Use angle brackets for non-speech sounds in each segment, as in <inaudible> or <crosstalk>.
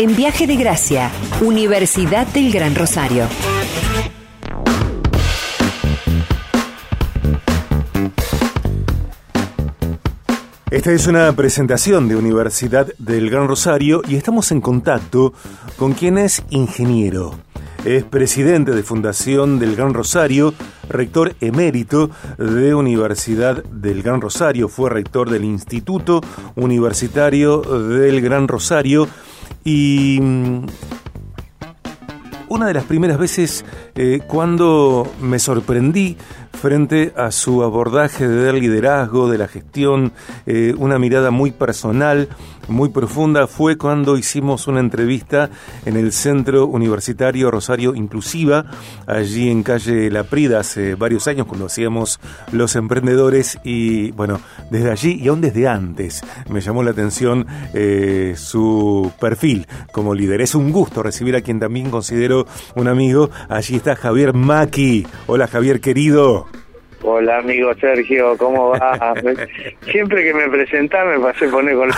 en Viaje de Gracia, Universidad del Gran Rosario. Esta es una presentación de Universidad del Gran Rosario y estamos en contacto con quien es ingeniero. Es presidente de Fundación del Gran Rosario, rector emérito de Universidad del Gran Rosario, fue rector del Instituto Universitario del Gran Rosario y mm, una de las primeras veces eh, cuando me sorprendí frente a su abordaje del liderazgo, de la gestión, eh, una mirada muy personal, muy profunda, fue cuando hicimos una entrevista en el Centro Universitario Rosario Inclusiva, allí en calle La Prida, hace varios años, cuando hacíamos Los Emprendedores, y bueno, desde allí y aún desde antes me llamó la atención eh, su perfil como líder. Es un gusto recibir a quien también considero un amigo. Allí está Javier Maki. Hola Javier querido. Hola amigo Sergio, ¿cómo va? <laughs> Siempre que me presentás me pasé poner con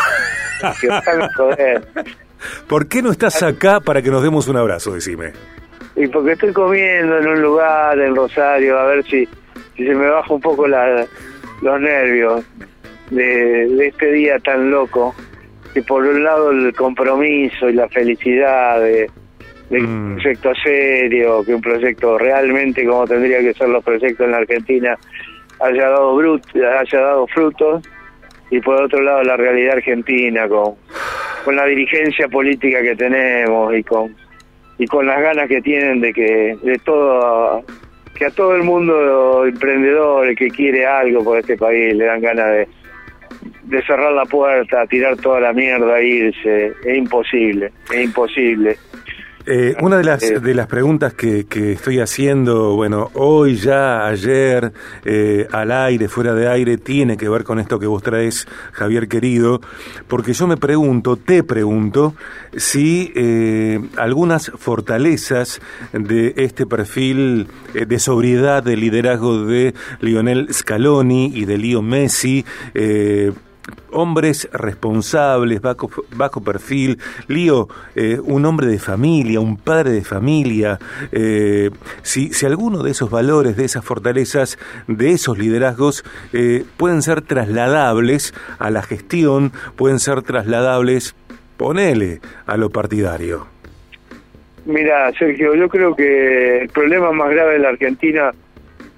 joder. <laughs> ¿Por qué no estás acá para que nos demos un abrazo, decime? Y porque estoy comiendo en un lugar en Rosario, a ver si, si se me baja un poco la, los nervios de, de este día tan loco. Que por un lado el compromiso y la felicidad de, de un mm. proyecto serio, que un proyecto realmente como tendría que ser los proyectos en la Argentina haya dado brut, haya dado frutos y por otro lado la realidad argentina con con la dirigencia política que tenemos y con y con las ganas que tienen de que de todo que a todo el mundo emprendedor que quiere algo por este país le dan ganas de de cerrar la puerta, tirar toda la mierda e irse, es imposible, es imposible. Eh, una de las, de las preguntas que, que, estoy haciendo, bueno, hoy ya, ayer, eh, al aire, fuera de aire, tiene que ver con esto que vos traes, Javier querido, porque yo me pregunto, te pregunto, si eh, algunas fortalezas de este perfil de sobriedad, de liderazgo de Lionel Scaloni y de Leo Messi, hombres responsables, bajo, bajo perfil. Lío, eh, un hombre de familia, un padre de familia. Eh, si, si alguno de esos valores, de esas fortalezas, de esos liderazgos eh, pueden ser trasladables a la gestión, pueden ser trasladables, ponele, a lo partidario. Mira, Sergio, yo creo que el problema más grave de la Argentina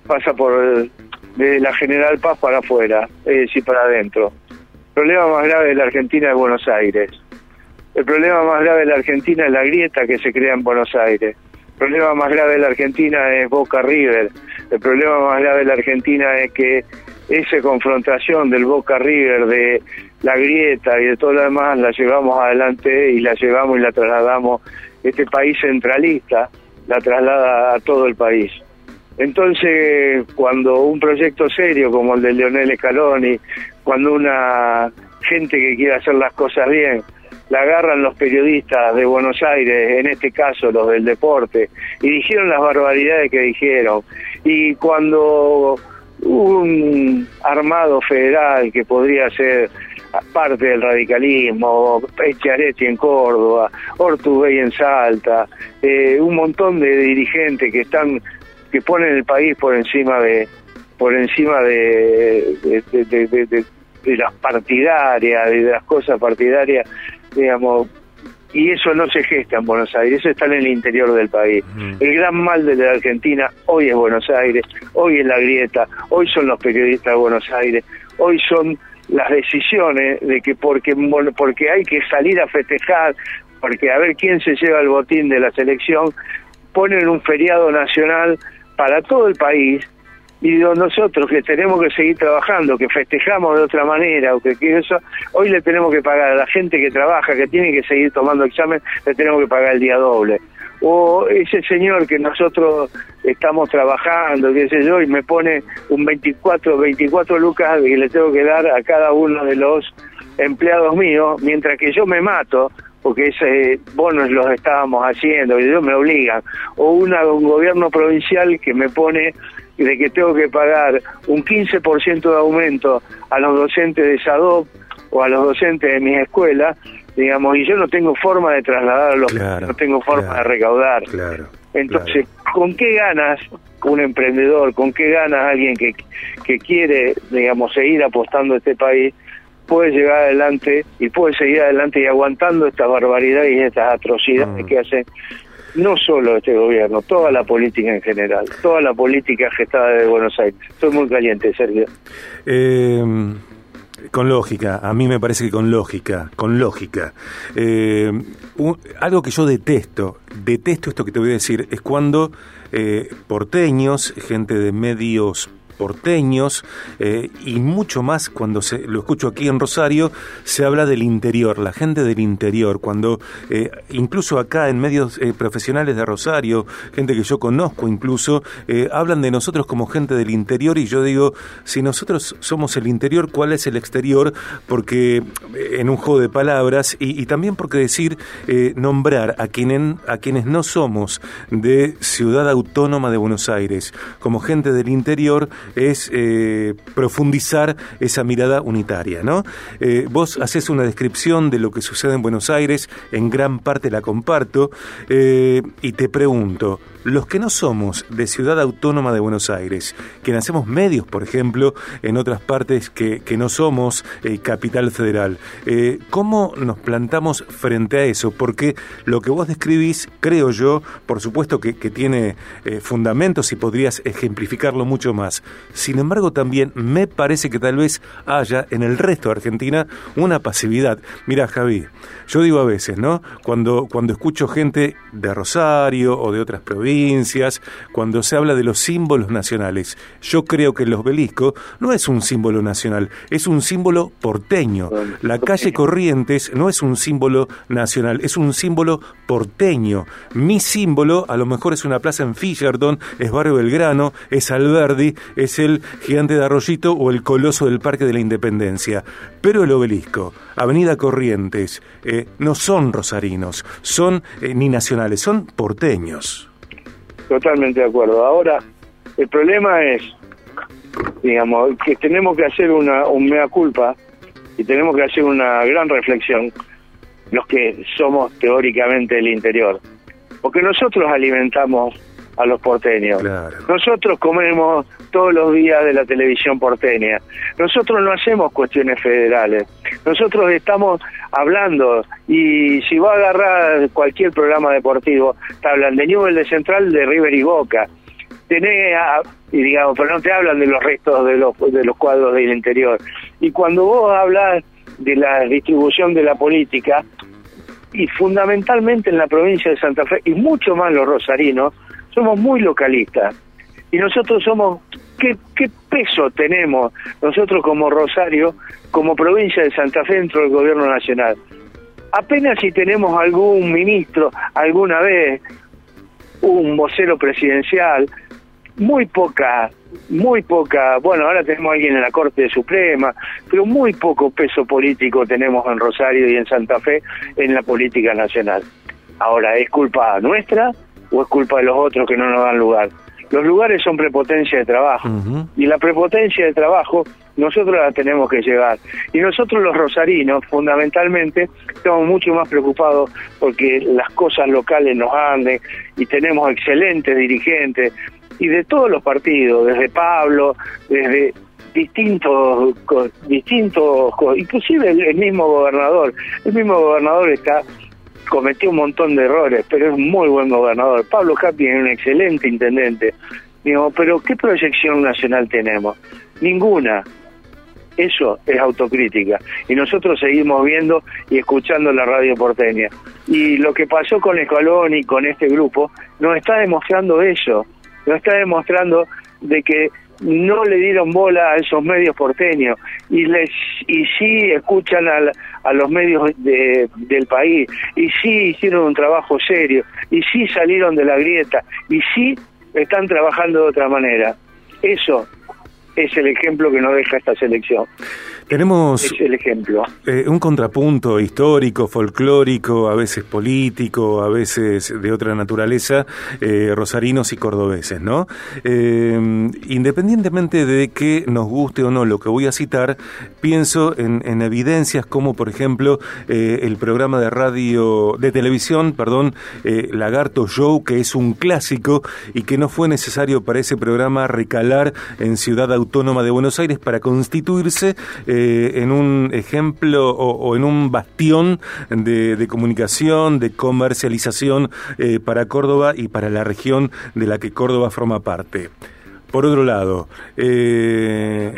pasa por de la General Paz para afuera, es decir, para adentro problema más grave de la Argentina es Buenos Aires. El problema más grave de la Argentina es la grieta que se crea en Buenos Aires. El problema más grave de la Argentina es Boca River. El problema más grave de la Argentina es que esa confrontación del Boca River, de la grieta y de todo lo demás, la llevamos adelante y la llevamos y la trasladamos. Este país centralista la traslada a todo el país. Entonces, cuando un proyecto serio como el de Leonel Scaloni, cuando una gente que quiere hacer las cosas bien, la agarran los periodistas de Buenos Aires, en este caso los del deporte, y dijeron las barbaridades que dijeron. Y cuando un armado federal que podría ser parte del radicalismo, Echaretti en Córdoba, Ortubey en Salta, eh, un montón de dirigentes que están que ponen el país por encima de por encima de, de, las partidarias, de las cosas partidarias, digamos, y eso no se gesta en Buenos Aires, eso está en el interior del país. El gran mal de la Argentina hoy es Buenos Aires, hoy es la grieta, hoy son los periodistas de Buenos Aires, hoy son las decisiones de que porque, porque hay que salir a festejar, porque a ver quién se lleva el botín de la selección, ponen un feriado nacional para todo el país y nosotros que tenemos que seguir trabajando, que festejamos de otra manera, o que, eso, hoy le tenemos que pagar a la gente que trabaja, que tiene que seguir tomando examen, le tenemos que pagar el día doble. O ese señor que nosotros estamos trabajando, qué sé yo, y me pone un 24, 24 lucas que le tengo que dar a cada uno de los empleados míos, mientras que yo me mato, porque ese bonos los estábamos haciendo, y ellos me obligan, o una, un gobierno provincial que me pone de que tengo que pagar un 15% de aumento a los docentes de SADOP o a los docentes de mis escuelas, digamos, y yo no tengo forma de trasladarlo, no tengo forma de recaudar. Claro, Entonces, ¿con qué ganas un emprendedor, con qué ganas alguien que, que quiere, digamos, seguir apostando a este país, puede llegar adelante y puede seguir adelante y aguantando estas barbaridades y estas atrocidades mm. que hacen no solo este gobierno, toda la política en general, toda la política gestada de Buenos Aires. Estoy muy caliente, Sergio. Eh, con lógica, a mí me parece que con lógica, con lógica. Eh, algo que yo detesto, detesto esto que te voy a decir, es cuando eh, porteños, gente de medios porteños eh, y mucho más cuando se, lo escucho aquí en Rosario, se habla del interior, la gente del interior, cuando eh, incluso acá en medios eh, profesionales de Rosario, gente que yo conozco incluso, hablan de nosotros como gente del interior y yo digo, si nosotros somos el interior, ¿cuál es el exterior? Porque en un juego de palabras y, también porque decir, nombrar a, quien, a quienes no somos de Ciudad Autónoma de Buenos Aires como gente del interior, es eh, profundizar esa mirada unitaria, ¿no? Eh, vos haces una descripción de lo que sucede en Buenos Aires, en gran parte la comparto, eh, y te pregunto, los que no somos de Ciudad Autónoma de Buenos Aires, que nacemos medios, por ejemplo, en otras partes que, que no somos capital federal, ¿cómo nos plantamos frente a eso? Porque lo que vos describís, creo yo, por supuesto que, que tiene fundamentos y podrías ejemplificarlo mucho más, sin embargo, también me parece que tal vez haya en el resto de Argentina una pasividad. Mira, Javi, yo digo a veces, ¿no? Cuando, cuando escucho gente de Rosario o de otras provincias, cuando se habla de los símbolos nacionales, yo creo que el obelisco no es un símbolo nacional, es un símbolo porteño. La calle Corrientes no es un símbolo nacional, es un símbolo porteño. Mi símbolo a lo mejor es una plaza en Fisherton, es Barrio Belgrano, es Alberdi, es el Gigante de Arroyito o el Coloso del Parque de la Independencia. Pero el obelisco, Avenida Corrientes, eh, no son rosarinos, son eh, ni nacionales, son porteños. Totalmente de acuerdo. Ahora, el problema es, digamos, que tenemos que hacer una un mea culpa y tenemos que hacer una gran reflexión los que somos teóricamente el interior. Porque nosotros alimentamos a los porteños. Nosotros comemos todos los días de la televisión porteña. Nosotros no hacemos cuestiones federales. Nosotros estamos hablando y si va a agarrar cualquier programa deportivo, te hablan de Newell de Central, de River y Boca. Tenés y digamos, pero no te hablan de los restos de los, de los cuadros del interior. Y cuando vos hablas de la distribución de la política, y fundamentalmente en la provincia de Santa Fe, y mucho más los rosarinos, somos muy localistas. Y nosotros somos, ¿qué, ¿qué peso tenemos nosotros como Rosario, como provincia de Santa Fe dentro del gobierno nacional? Apenas si tenemos algún ministro alguna vez, un vocero presidencial, muy poca, muy poca, bueno, ahora tenemos a alguien en la Corte Suprema, pero muy poco peso político tenemos en Rosario y en Santa Fe en la política nacional. Ahora, ¿es culpa nuestra o es culpa de los otros que no nos dan lugar? Los lugares son prepotencia de trabajo y la prepotencia de trabajo nosotros la tenemos que llevar. Y nosotros los rosarinos, fundamentalmente, estamos mucho más preocupados porque las cosas locales nos anden y tenemos excelentes dirigentes y de todos los partidos, desde Pablo, desde distintos, distintos, inclusive el, mismo gobernador, el mismo gobernador está cometió un montón de errores, pero es un muy buen gobernador. Pablo Capi es un excelente intendente. Digo, pero ¿qué proyección nacional tenemos? Ninguna. Eso es autocrítica. Y nosotros seguimos viendo y escuchando la radio porteña. Y lo que pasó con Escalón y con este grupo nos está demostrando eso nos está demostrando de que no le dieron bola a esos medios porteños y les y sí escuchan a, los medios de, del país y sí hicieron un trabajo serio y sí salieron de la grieta y sí están trabajando de otra manera. Eso es el ejemplo que nos deja esta selección. Tenemos es el ejemplo. Eh, un contrapunto histórico, folclórico, a veces político, a veces de otra naturaleza, eh, rosarinos y cordobeses, ¿no? Eh, independientemente de que nos guste o no lo que voy a citar, pienso en, en evidencias como, por ejemplo, el programa de radio, de televisión, perdón, Lagarto Show, que es un clásico y que no fue necesario para ese programa recalar en Ciudad Autónoma de Buenos Aires para constituirse eh, en un ejemplo o, en un bastión de, comunicación, de comercialización eh, para Córdoba y para la región de la que Córdoba forma parte. Por otro lado, eh,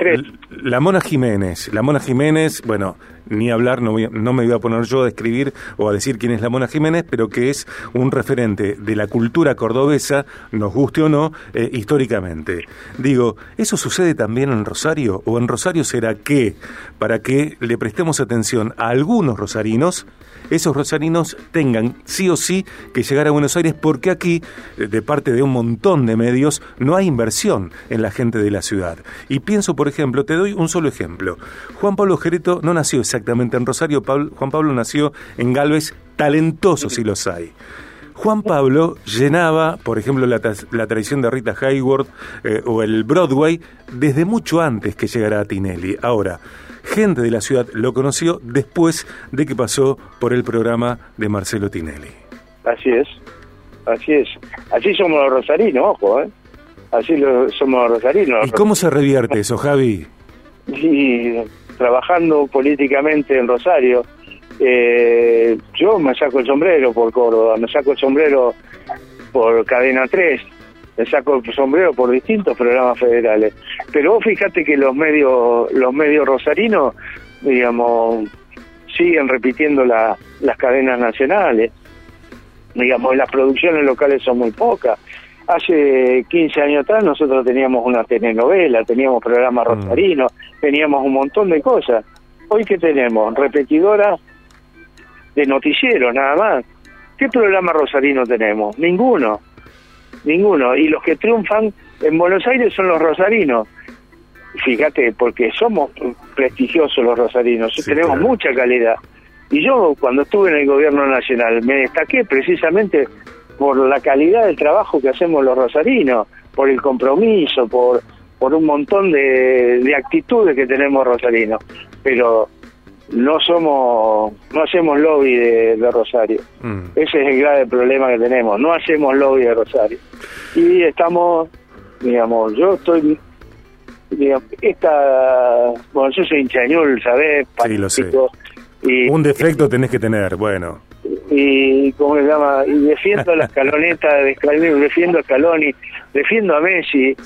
la Mona Jiménez, la Mona Jiménez, bueno, ni hablar, no, no me voy a poner yo a describir o a decir quién es la Mona Jiménez, pero que es un referente de la cultura cordobesa, nos guste o no, eh, históricamente. Digo, ¿eso sucede también en Rosario? ¿O en Rosario será que, para que le prestemos atención a algunos rosarinos, esos rosarinos tengan sí o sí que llegar a Buenos Aires porque aquí, eh, de parte de un montón de medios, no hay inversión en la gente de la ciudad. Y pienso, por ejemplo, te doy un solo ejemplo. Juan Pablo Gereto no nació exactamente en Rosario, Juan Pablo nació en Galvez, talentoso si los hay. Juan Pablo llenaba, por ejemplo, la, tradición de Rita Hayworth eh, o el Broadway desde mucho antes que llegara a Tinelli. Ahora, gente de la ciudad lo conoció después de que pasó por el programa de Marcelo Tinelli. Así es, así es. Así somos los rosarinos, ojo, ¿eh? Así lo, somos los rosarinos. ¿Y cómo se revierte eso, Javi? Y trabajando políticamente en Rosario. Eh, yo me saco el sombrero por Córdoba, me saco el sombrero por Cadena 3, me saco el sombrero por distintos programas federales. Pero vos fíjate que los medios, los medios rosarinos, digamos, siguen repitiendo las cadenas nacionales. Digamos, las producciones locales son muy pocas. Hace 15 años atrás nosotros teníamos una telenovela, teníamos programas mm. rosarinos, teníamos un montón de cosas. Hoy que tenemos repetidoras de noticiero nada más. ¿Qué programa rosarino tenemos? Ninguno ninguno. Y los que triunfan en Buenos Aires son los rosarinos. Fíjate, porque somos prestigiosos los rosarinos, tenemos mucha calidad. Y yo cuando estuve en el gobierno nacional me destaqué precisamente por la calidad del trabajo que hacemos los rosarinos, por el compromiso, por, por un montón de, de actitudes que tenemos rosarinos. Pero no somos, no hacemos lobby de, Rosario. Mm. Ese es el grave problema que tenemos, no hacemos lobby de Rosario. Y estamos, digamos, yo estoy, digamos, esta, bueno, yo soy hinchañul, ¿sabes? Sí, lo sé. Y, Un defecto tenés que tener, bueno. Y, ¿cómo se llama? Y defiendo la escaloneta de Scaloni, defiendo a Scaloni, defiendo a Messi,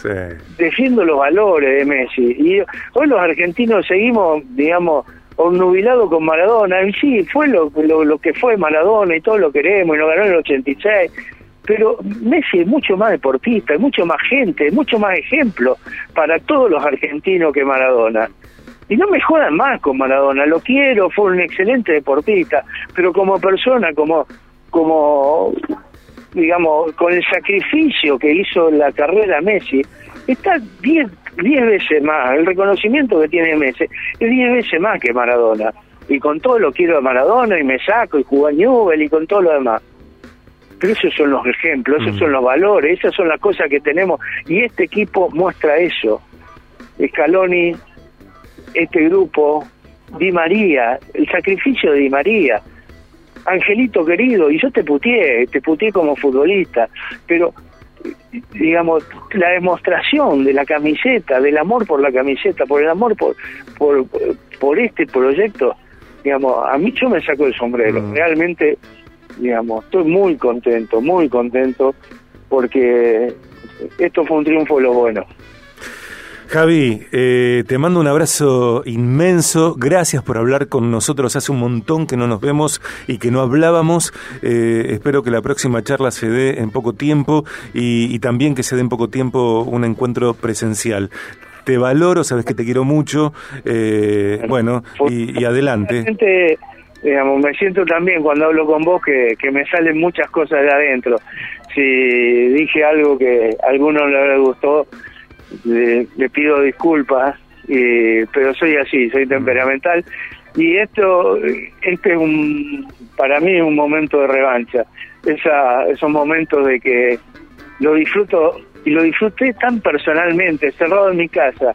defiendo los valores de Messi. Y hoy los argentinos seguimos, digamos, nubilado con Maradona, y sí, fue lo, lo, que fue Maradona y todo lo queremos, y lo ganó en el 86, pero Messi es mucho más deportista, es mucho más gente, es mucho más ejemplo para todos los argentinos que Maradona. Y no me jodan más con Maradona, lo quiero, fue un excelente deportista, pero como persona, como, como digamos, con el sacrificio que hizo la carrera Messi, está diez, diez veces más, el reconocimiento que tiene Messi es diez veces más que Maradona. Y con todo lo quiero a Maradona y me saco y juego a Newell y con todo lo demás. Pero esos son los ejemplos, esos mm. son los valores, esas son las cosas que tenemos. Y este equipo muestra eso. Scaloni, este grupo, Di María, el sacrificio de Di María, Angelito querido, y yo te putié, te putié como futbolista, pero digamos, la demostración de la camiseta, del amor por la camiseta, por el amor por, por, por este proyecto, digamos, a mí yo me saco el sombrero. Mm. Realmente, digamos, estoy muy contento, muy contento, porque esto fue un triunfo de lo bueno. Javi, eh, te mando un abrazo inmenso. Gracias por hablar con nosotros. Hace un montón que no nos vemos y que no hablábamos. Eh, espero que la próxima charla se dé en poco tiempo y, también que se dé en poco tiempo un encuentro presencial. Te valoro, sabes que te quiero mucho. Eh, bueno, y, adelante. Me siento también cuando hablo con vos que, que me salen muchas cosas de adentro. Si dije algo que a alguno le gustó, le, pido disculpas y, pero soy así, soy temperamental. Y esto este es un para mí es un momento de revancha. Esa esos momentos de que lo disfruto y lo disfruté tan personalmente cerrado en mi casa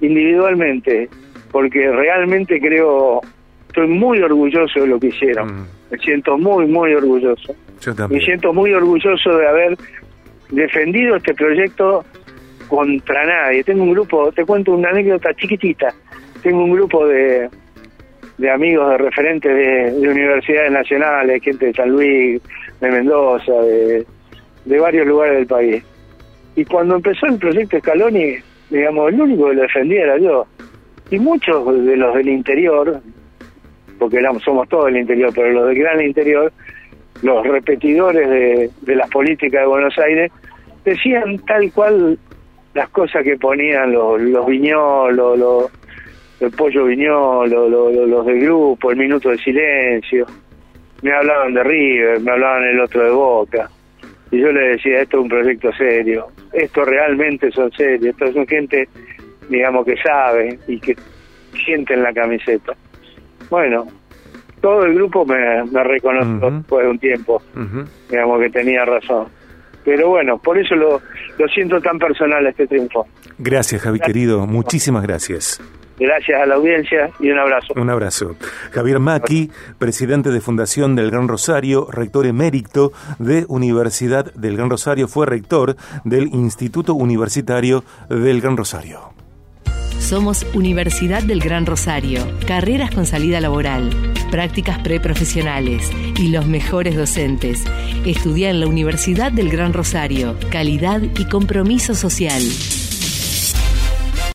individualmente porque realmente creo estoy muy orgulloso de lo que hicieron. Me siento muy muy orgulloso. Me siento muy orgulloso de haber defendido este proyecto contra nadie tengo un grupo te cuento una anécdota chiquitita tengo un grupo de de amigos, de referentes de, universidades nacionales, gente de San Luis, de Mendoza, de, varios lugares del país. Y cuando empezó el proyecto Scaloni, digamos, el único que lo defendía era yo. Y muchos de los del interior, porque somos todos del interior, pero los del gran interior, los repetidores de, de las políticas de Buenos Aires, decían tal cual las cosas que ponían los, los viñolos, los, el pollo viñol, los del grupo, el minuto de silencio. Me hablaban de River, me hablaban el otro de Boca. Y yo le decía, esto es un proyecto serio, esto realmente son serios, esto son gente, digamos, que sabe y que sienten la camiseta. Bueno, todo el grupo me, me reconoció después de un tiempo, digamos que tenía razón. Pero bueno, por eso lo, lo siento tan personal este triunfo. Gracias, Javi, querido. Muchísimas gracias. Gracias a la audiencia y un abrazo. Un abrazo. Javier Maki, presidente de Fundación del Gran Rosario, rector emérito de Universidad del Gran Rosario, fue rector del Instituto Universitario del Gran Rosario. Somos Universidad del Gran Rosario, carreras con salida laboral, prácticas preprofesionales y los mejores docentes. Estudia en la Universidad del Gran Rosario, calidad y compromiso social.